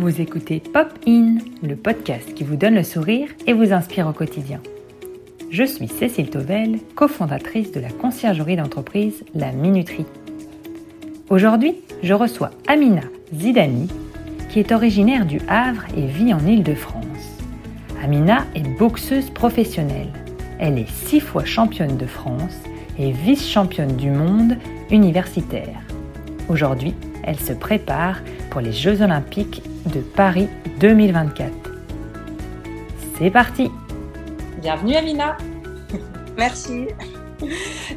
Vous écoutez Pop In, le podcast qui vous donne le sourire et vous inspire au quotidien. Je suis Cécile Tovel, cofondatrice de la conciergerie d'entreprise La Minuterie. Aujourd'hui, je reçois Amina Zidani, qui est originaire du Havre et vit en Île-de-France. Amina est boxeuse professionnelle. Elle est six fois championne de France et vice-championne du monde universitaire. Aujourd'hui, elle se prépare pour les Jeux olympiques de Paris 2024. C'est parti. Bienvenue Amina. Merci.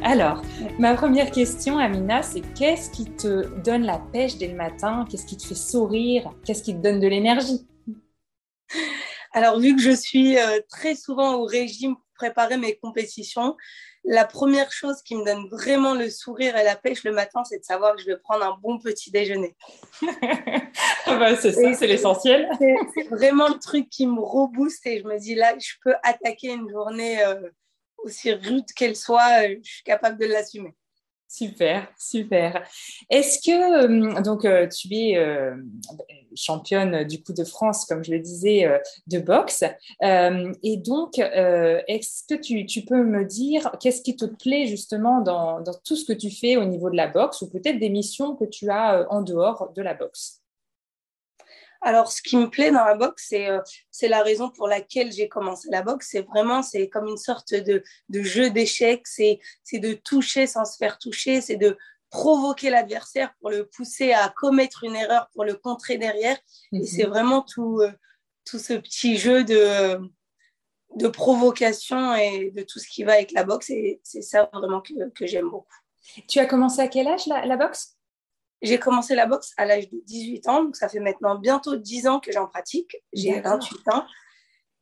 Alors, ma première question, Amina, c'est qu'est-ce qui te donne la pêche dès le matin? Qu'est-ce qui te fait sourire? Qu'est-ce qui te donne de l'énergie? Alors, vu que je suis euh, très souvent au régime pour préparer mes compétitions, la première chose qui me donne vraiment le sourire et la pêche le matin, c'est de savoir que je vais prendre un bon petit déjeuner. Ah bah, c'est ça, c'est l'essentiel. C'est vraiment le truc qui me rebooste et je me dis là, je peux attaquer une journée euh, aussi rude qu'elle soit, euh, je suis capable de l'assumer. Super, super. Est-ce que, donc, tu es championne du coup de France, comme je le disais, de boxe. et donc, est-ce que tu, peux me dire qu'est-ce qui te plaît justement dans, dans, tout ce que tu fais au niveau de la boxe ou peut-être des missions que tu as en dehors de la boxe? Alors, ce qui me plaît dans la boxe, c'est c'est la raison pour laquelle j'ai commencé la boxe. C'est vraiment, c'est comme une sorte de, de jeu d'échecs. C'est de toucher sans se faire toucher. C'est de provoquer l'adversaire pour le pousser à commettre une erreur, pour le contrer derrière. Et mhm. c'est vraiment tout, euh, tout ce petit jeu de, de provocation et de tout ce qui va avec la boxe. Et c'est ça vraiment que, que j'aime beaucoup. Tu as commencé à quel âge la, la boxe? J'ai commencé la boxe à l'âge de 18 ans, donc ça fait maintenant bientôt 10 ans que j'en pratique. J'ai 28 ans.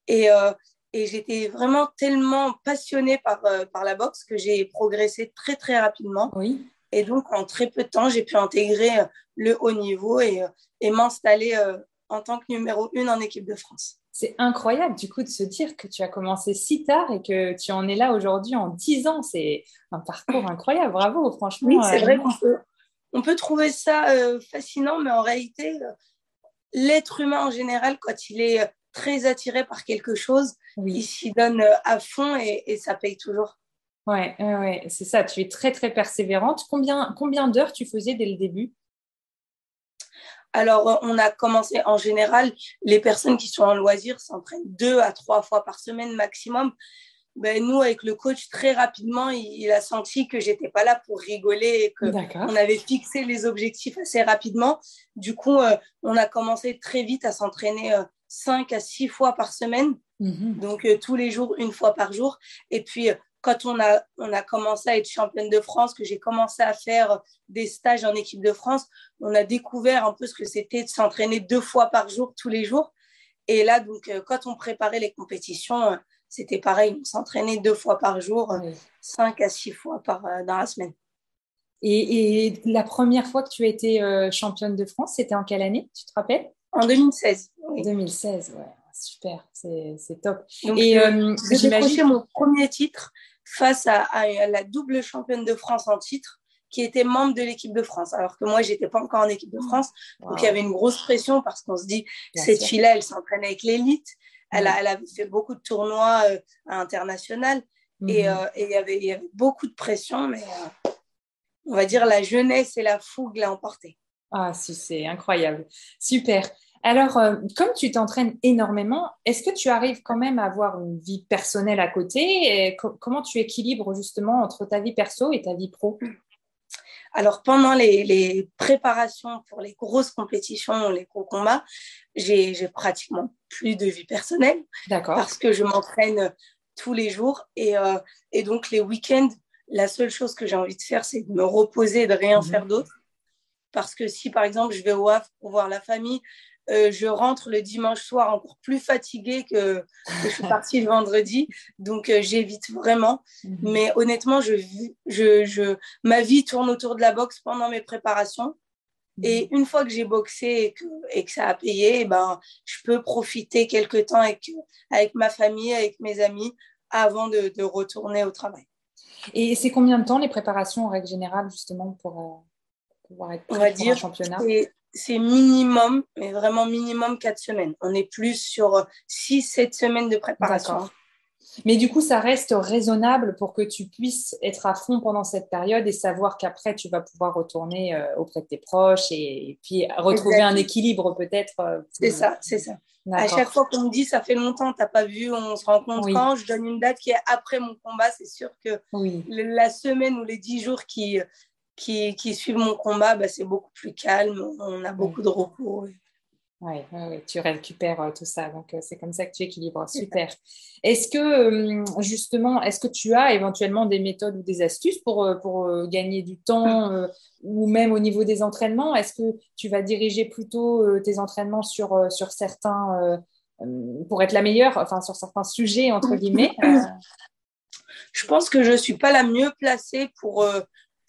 Et, euh, et j'étais vraiment tellement passionnée par, euh, par la boxe que j'ai progressé très très rapidement. Oui. Et donc, en très peu de temps, j'ai pu intégrer euh, le haut niveau et, et m'installer euh, en tant que numéro une en équipe de France. C'est incroyable, du coup, de se dire que tu as commencé si tard et que tu en es là aujourd'hui en 10 ans. C'est un parcours incroyable. Bravo, franchement. Oui, c'est vrai qu'on peut, on peut trouver ça fascinant, mais en réalité, l'être humain en général, quand il est très attiré par quelque chose, il s'y donne à fond et, et ça paye toujours. Ouais, ouais, c'est ça. Tu es très, très persévérante. Combien, combien d'heures tu faisais dès le début? Alors, on a commencé en général, les personnes qui sont en loisir s'entraînent deux à trois fois par semaine maximum. Ben, nous, avec le coach, très rapidement, il, a senti que j'étais pas là pour rigoler et qu'on avait fixé les objectifs assez rapidement. Du coup, euh, on a commencé très vite à s'entraîner euh, cinq à six fois par semaine. Mhm. Donc, euh, tous les jours, une fois par jour. Et puis, quand on a, on a commencé à être championne de France, que j'ai commencé à faire des stages en équipe de France, on a découvert un peu ce que c'était de s'entraîner deux fois par jour, tous les jours. Et là, donc, euh, quand on préparait les compétitions, euh, c'était pareil, on s'entraînait deux fois par jour, cinq à six fois par, euh, dans la semaine. Et, la première fois que tu as été championne de France, c'était en quelle année Tu te rappelles? En 2016. Oui. 2016, ouais. Super, c'est top. et j'ai décroché mon premier titre face à, la double championne de France en titre qui était membre de l'équipe de France, alors que moi, j'étais pas encore en équipe de. France. Donc, il y avait une grosse pression parce qu'on se dit, cette fille-là, elle s'entraînait avec l'élite. Elle, a, elle avait fait beaucoup de tournois euh, internationaux. Et, mmh. euh, et il, y avait, il y avait beaucoup de pression, mais euh, on va dire la jeunesse et la fougue l'ont emporté. Ah, si, c'est incroyable. Super. Alors, euh, comme tu t'entraînes énormément, est-ce que tu arrives quand même à avoir une vie personnelle à côté? Et Comment tu équilibres justement entre ta vie perso et ta vie pro? Alors, pendant les, préparations pour les grosses compétitions, les gros combats, j'ai pratiquement plus de vie personnelle. D'accord. Parce que je m'entraîne tous les jours. Et, euh, et, donc, les week-ends, la seule chose que j'ai envie de faire, c'est de me reposer et de rien mhm. faire d'autre. Parce que si, par exemple, je vais au Havre pour voir la famille, euh, je rentre le dimanche soir encore plus fatiguée que, je suis partie le vendredi. Donc, euh, j'évite vraiment. Mhm. Mais honnêtement, je, je, ma vie tourne autour de la boxe pendant mes préparations. Mhm. Et une fois que j'ai boxé et que, et que ça a payé, eh ben, je peux profiter quelque temps avec, avec ma famille, avec mes amis, avant de, de retourner au travail. Et c'est combien de temps les préparations en règle générale, justement, pour, euh, pouvoir être prêt pour un championnat? C'est minimum, mais vraiment minimum quatre semaines. On est plus sur six, sept semaines de préparation. Mais du coup, ça reste raisonnable pour que tu puisses être à fond pendant cette période et savoir qu'après, tu vas pouvoir retourner euh, auprès de tes proches et, puis retrouver un équilibre peut-être. Euh, c'est ça, c'est ça. À chaque fois qu'on me dit ça fait longtemps, t'as pas vu, on se rencontre quand, je donne une date qui est après mon combat. C'est sûr que la semaine ou les dix jours qui, qui, qui suivent mon combat, bah, c'est beaucoup plus calme. On a beaucoup de repos. Oui, tu récupères euh, tout ça. Donc, euh, c'est comme ça que tu équilibres. Super. Est-ce que, euh, justement, est-ce que tu as éventuellement des méthodes ou des astuces pour, pour gagner du temps ou même au niveau des entraînements? Est-ce que tu vas diriger plutôt tes entraînements sur, sur certains, pour être la meilleure, enfin, sur certains sujets, entre guillemets? Je pense que je ne suis pas la mieux placée pour,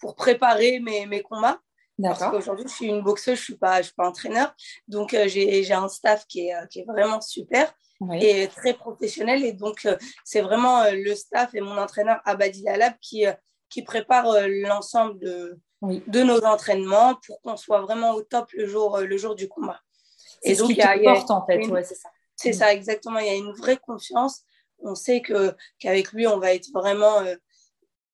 pour préparer mes, mes combats. Parce qu'aujourd'hui, je suis une boxeuse, je ne suis, pas, je suis pas entraîneur. Donc, euh, j'ai un staff qui est, euh, qui est vraiment super et très professionnel. Et donc, euh, c'est vraiment le staff et mon entraîneur Abadi Lalab qui, qui prépare l'ensemble de, de nos entraînements pour qu'on soit vraiment au top le jour, le jour du combat. Et donc, il y a, porte, en fait. Ouais, c'est ça. C'est ça, exactement. Il y a une vraie confiance. On sait qu'avec lui, on va être vraiment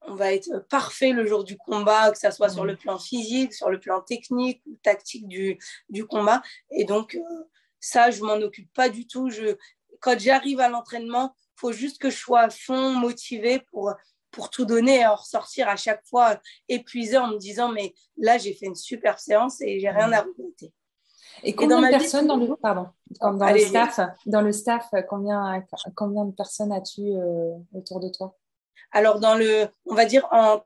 on va être parfait le jour du combat, que ce soit sur le plan physique, sur le plan technique ou tactique du, du combat. Et donc, euh, ça, je m'en occupe pas du tout. Je, quand j'arrive à l'entraînement, il faut juste que je sois à fond, motivée pour, pour tout donner et en ressortir à chaque fois épuisée en me disant, mais là, j'ai fait une super séance et j'ai rien à regretter. Et combien de personnes dans le pardon dans le staff dans le staff combien combien de personnes as-tu euh, autour de toi? Alors, dans le, on va dire en,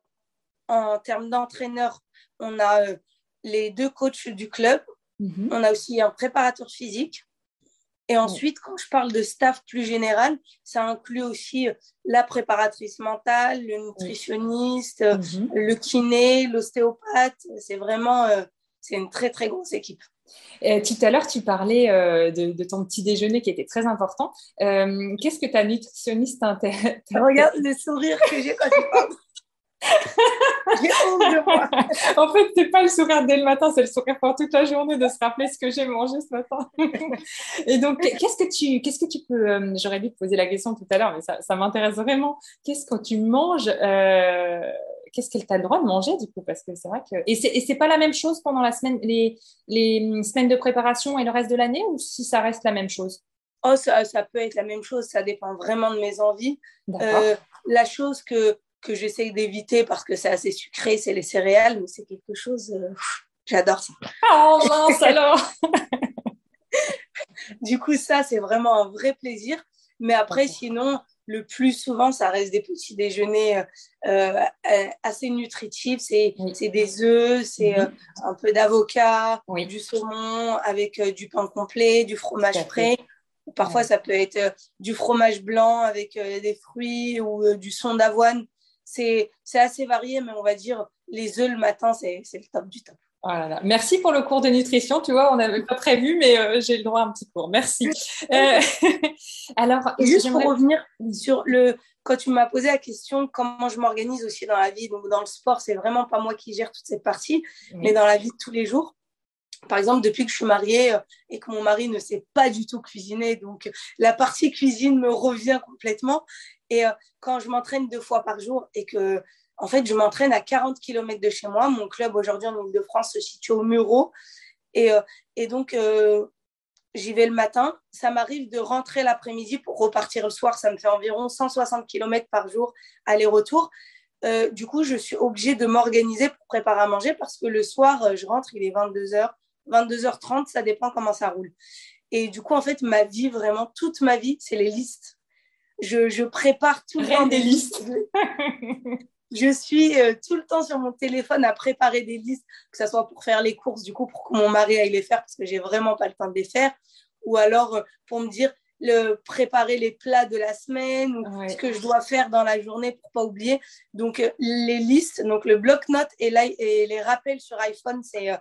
en termes d'entraîneur, on a euh, les deux coachs du club. Mhm. On a aussi un préparateur physique. Et ensuite, quand je parle de staff plus général, ça inclut aussi euh, la préparatrice mentale, le nutritionniste, euh, mhm. le kiné, l'ostéopathe. C'est vraiment, c'est une très, très grosse équipe. Euh, tout à l'heure, tu parlais euh, de, ton petit déjeuner qui était très important. Euh, qu'est-ce que ta nutritionniste t'intéresse Regarde le sourire que j'ai quand tu parles. j'ai honte de moi. en fait, c'est pas le sourire dès le matin, c'est le sourire pour toute la journée de se rappeler ce que j'ai mangé ce matin. Et donc, qu'est-ce que tu, qu'est-ce que tu peux J'aurais dû te poser la question tout à l'heure, mais ça, ça m'intéresse vraiment. Qu'est-ce que tu manges qu'est-ce qu'elle t'a le droit de manger du coup Parce que c'est vrai que. Et c'est, c'est pas la même chose pendant la semaine, les, les semaines de préparation et le reste de l'année ou si ça reste la même chose? Oh, ça, ça, peut être la même chose, ça dépend vraiment de mes envies. Euh, la chose que, que j'essaye d'éviter parce que c'est assez sucré, c'est les céréales, mais c'est quelque chose. Euh, j'adore ça. Oh mince alors Du coup, ça, c'est vraiment un vrai plaisir. Mais après, sinon, le plus souvent, ça reste des petits déjeuners euh, euh, assez nutritifs. C'est des œufs, c'est euh, un peu d'avocat, du saumon avec du pain complet, du fromage frais. Parfois, ça peut être du fromage blanc avec des fruits ou du son d'avoine. C'est assez varié, mais on va dire les œufs le matin, c'est le top du top. Merci pour le cours de nutrition. Tu vois, on n'avait pas prévu, mais euh, j'ai le droit à un petit cours. Merci. Euh, alors, juste pour revenir sur le, quand tu m'as posé la question comment je m'organise aussi dans la vie, donc dans le sport, c'est vraiment pas moi qui gère toute cette partie, mais dans la vie de tous les jours. Par exemple, depuis que je suis mariée euh, et que mon mari ne sait pas du tout cuisiner, donc la partie cuisine me revient complètement. Et quand je m'entraîne deux fois par jour et que en fait, je m'entraîne à 40 km de chez moi. Mon club aujourd'hui en Ile-de-France se situe au Muro. Et, euh, et donc, euh, j'y vais le matin. Ça m'arrive de rentrer l'après-midi pour repartir le soir. Ça me fait environ 160 km par jour aller-retour. Euh, du coup, je suis obligée de m'organiser pour préparer à manger parce que le soir, je rentre, il est 22h, 22h30, ça dépend comment ça roule. Et du coup, en fait, ma vie, vraiment, toute ma vie, c'est les listes. Je, je prépare tout le temps des listes. je suis euh, tout le temps sur mon téléphone à préparer des listes, que ce soit pour faire les courses, du coup, pour que mon mari aille les faire, parce que j'ai vraiment pas le temps de les faire, ou alors euh, pour me dire, le, préparer les plats de la semaine ou ce que je dois faire dans la journée pour pas oublier. Donc euh, les listes, donc le bloc-notes et, et, les rappels sur iPhone, c'est euh,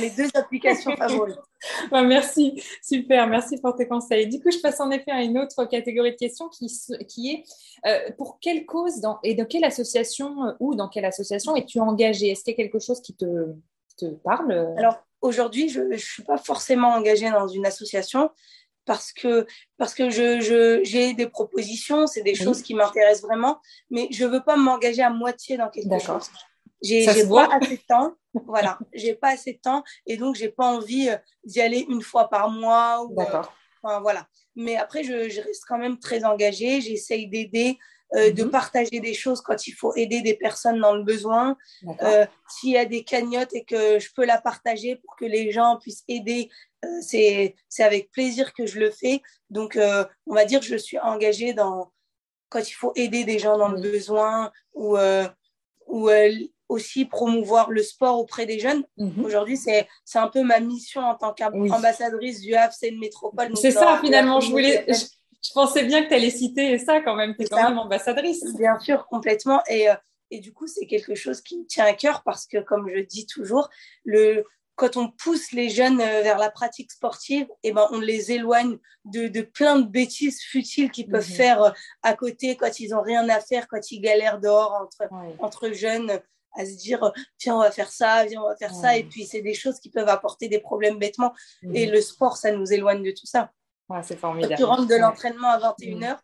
mes deux applications favorites. Bah, merci, super, merci pour tes conseils. Du coup, je passe en effet à une autre catégorie de questions qui, qui est euh, pour quelle cause dans, et dans quelle association ou dans quelle association es-tu engagée? Est-ce qu'il y a quelque chose qui te, te parle? Alors, aujourd'hui, je ne suis pas forcément engagée dans une association parce que, parce que j'ai je, des propositions, c'est des choses qui m'intéressent vraiment, mais je ne veux pas m'engager à moitié dans quelque chose. J'ai pas assez de temps, voilà, j'ai pas assez de temps et donc j'ai pas envie euh, d'y aller une fois par mois. Euh, D'accord. enfin, voilà. Mais après, je, je, reste quand même très engagée, j'essaye d'aider euh, de mhm. partager des choses quand il faut aider des personnes dans le besoin. Euh, S'il y a des cagnottes et que je peux la partager pour que les gens puissent aider, euh, c'est avec plaisir que je le fais. Donc, euh, on va dire que je suis engagée dans quand il faut aider des gens dans le besoin ou, ou aussi promouvoir le sport auprès des jeunes. Mhm. Aujourd'hui, c'est un peu ma mission en tant qu'ambassadrice du Havre Métropole. C'est ça, finalement. Je voulais, je pensais bien que tu allais citer ça quand même. Tu es quand même ambassadrice. Bien sûr, complètement. Et, euh, et du coup, c'est quelque chose qui me tient à cœur parce que, comme je dis toujours, le, quand on pousse les jeunes euh, vers la pratique sportive, eh ben, on les éloigne de, de plein de bêtises futiles qu'ils peuvent mhm. faire euh, à côté quand ils n'ont rien à faire, quand ils galèrent dehors entre, entre jeunes à se dire tiens on va faire ça viens on va faire ça et puis c'est des choses qui peuvent apporter des problèmes bêtement et mhm. le sport ça nous éloigne de tout ça c'est formidable. tu rentres de l'entraînement à 21h, mm.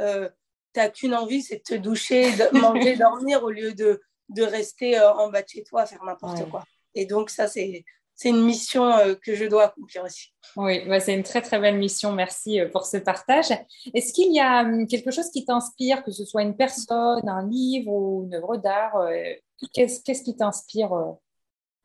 euh, tu n'as qu'une envie, c'est de te doucher, de manger, dormir au lieu de, de rester euh, en bas de chez toi à faire n'importe quoi. Et donc, ça, c'est. C'est une mission euh, que je dois accomplir aussi. Oui, bah, c'est une très très belle mission. Merci pour ce partage. Est-ce qu'il y a hum, quelque chose qui t'inspire, que ce soit une personne, un livre ou une œuvre d'art Qu'est-ce qui t'inspire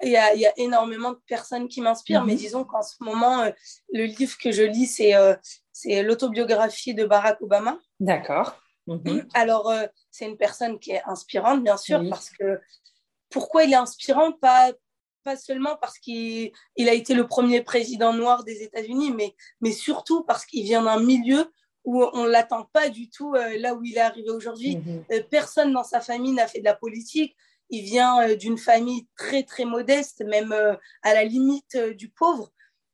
il y, a, il y a, énormément de personnes qui m'inspirent, mais mhm. disons qu'en ce moment, euh, le livre que je lis, c'est euh, c'est l'autobiographie de Barack Obama. D'accord. Mhm. Alors, euh, c'est une personne qui est inspirante, bien sûr, parce que pourquoi il est inspirant? Pas, pas seulement parce qu'il il a été le premier président noir des États-Unis, mais, mais surtout parce qu'il vient d'un milieu où on ne l'attend pas du tout là où il est arrivé aujourd'hui. Mhm. personne dans sa famille n'a fait de la politique il vient euh, d'une famille très, très modeste, même euh, à la limite euh, du pauvre.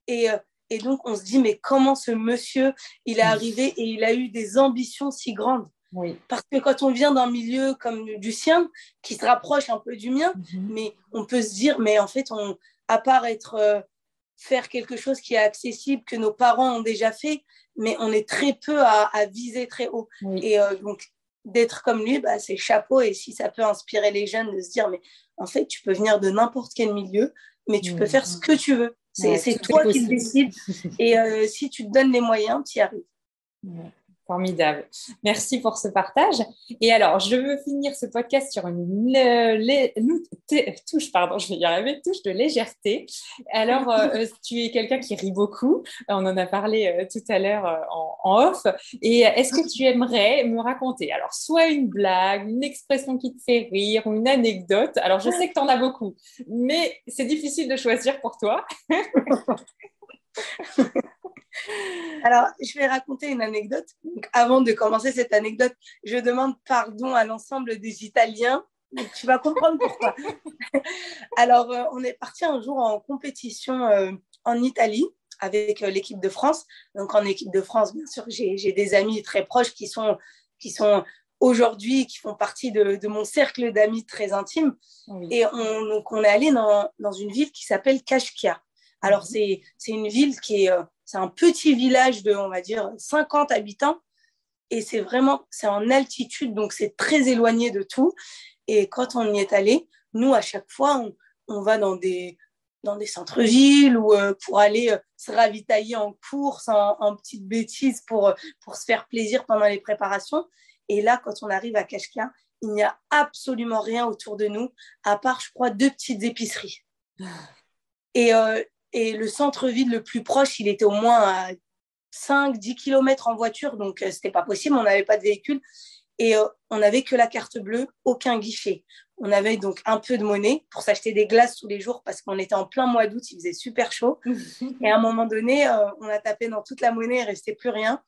Et, et, donc, on se dit, mais comment ce monsieur, il est arrivé et il a eu des ambitions si grandes? Oui. Parce que quand on vient d'un milieu comme du sien, qui se rapproche un peu du mien, mhm. mais on peut se dire, mais en fait, on, à part être, faire quelque chose qui est accessible, que nos parents ont déjà fait, mais on est très peu à, viser très haut. Et donc, d'être comme lui, bah, c'est chapeau. Et si ça peut inspirer les jeunes de se dire, mais en fait, tu peux venir de n'importe quel milieu, mais tu peux faire ce que tu veux. C'est toi qui le décides. Et euh, si tu te donnes les moyens, tu y arrives. Formidable. Merci pour ce partage. Et alors, je veux finir ce podcast sur une euh, touche, pardon, je vais y arriver, touche de légèreté. Alors, euh, euh, tu es quelqu'un qui rit beaucoup. On en a parlé tout à l'heure en, off. Et est-ce que tu aimerais me raconter, alors, soit une blague, une expression qui te fait rire une anecdote? Alors, je sais que tu en as beaucoup, mais c'est difficile de choisir pour toi. Alors, je vais raconter une anecdote. avant de commencer cette anecdote, je demande pardon à l'ensemble des Italiens. tu vas comprendre pourquoi. Alors, euh, on est parti un jour en compétition euh, en Italie avec euh, l'équipe de France. Donc, en équipe de France, bien sûr, j'ai des amis très proches qui sont, qui sont aujourd'hui, qui font partie de, mon cercle d'amis très intime. Et on, donc, on est allé dans, dans une ville qui s'appelle Kashkia. Alors, mhm. c'est une ville qui est c'est un petit village de, on va dire, 50 habitants. Et c'est vraiment, c'est en altitude, donc c'est très éloigné de tout. Et quand on y est allé, nous, à chaque fois, on, va dans des, dans des centres-villes ou euh, pour aller euh, se ravitailler en course, en, en petites bêtises pour, pour se faire plaisir pendant les préparations. Et là, quand on arrive à Kashkia, il n'y a absolument rien autour de nous, à part, je crois, deux petites épiceries. Et, euh, et le centre-ville le plus proche, il était au moins à 5-10 km en voiture, donc euh, c'était pas possible, on n'avait pas de véhicule. Et euh, on n'avait que la carte bleue, aucun guichet. On avait donc un peu de monnaie pour s'acheter des glaces tous les jours parce qu'on était en plein mois d'août, il faisait super chaud. et à un moment donné, euh, on a tapé dans toute la monnaie, il ne restait plus rien.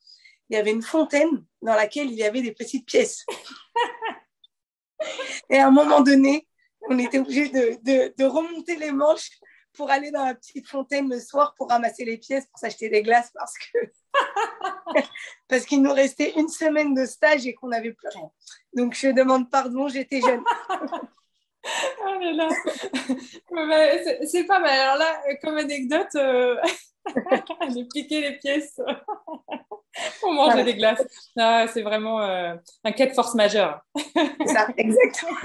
Il y avait une fontaine dans laquelle il y avait des petites pièces. et à un moment donné, on était obligé de, de remonter les manches pour aller dans la petite fontaine le soir pour ramasser les pièces pour s'acheter des glaces parce que parce qu'il nous restait une semaine de stage et qu'on n'avait plus rien. Donc je demande pardon, j'étais jeune. oh là là. c'est pas mal. Alors là, comme anecdote, euh, j'ai piqué les pièces pour manger des glaces. c'est vraiment euh, un cas de force majeure. ça, exactement.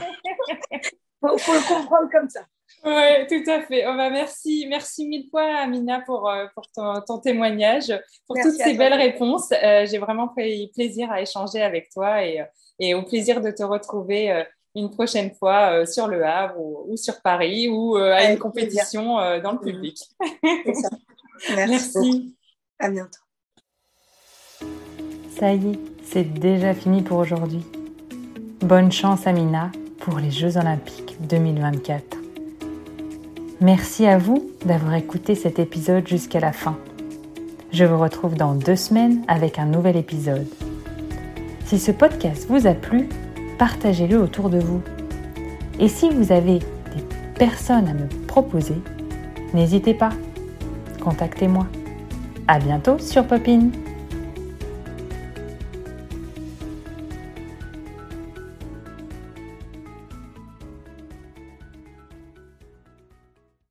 Il faut le comprendre comme ça. Oui, tout à fait. Oh, bah, merci, merci mille fois, Amina, pour, euh, pour ton, témoignage, pour toutes ces belles réponses. Euh, j'ai vraiment pris plaisir à échanger avec toi et, et au plaisir de te retrouver euh, une prochaine fois sur Le Havre ou, sur Paris ou à une compétition dans le public. Ça. Merci. merci. À bientôt. Ça y est, c'est déjà fini pour aujourd'hui. Bonne chance, Amina, pour les Jeux Olympiques 2024. Merci à vous d'avoir écouté cet épisode jusqu'à la fin. Je vous retrouve dans deux semaines avec un nouvel épisode. Si ce podcast vous a plu, partagez-le autour de vous. Et si vous avez des personnes à me proposer, n'hésitez pas. Contactez-moi. À bientôt sur Popine.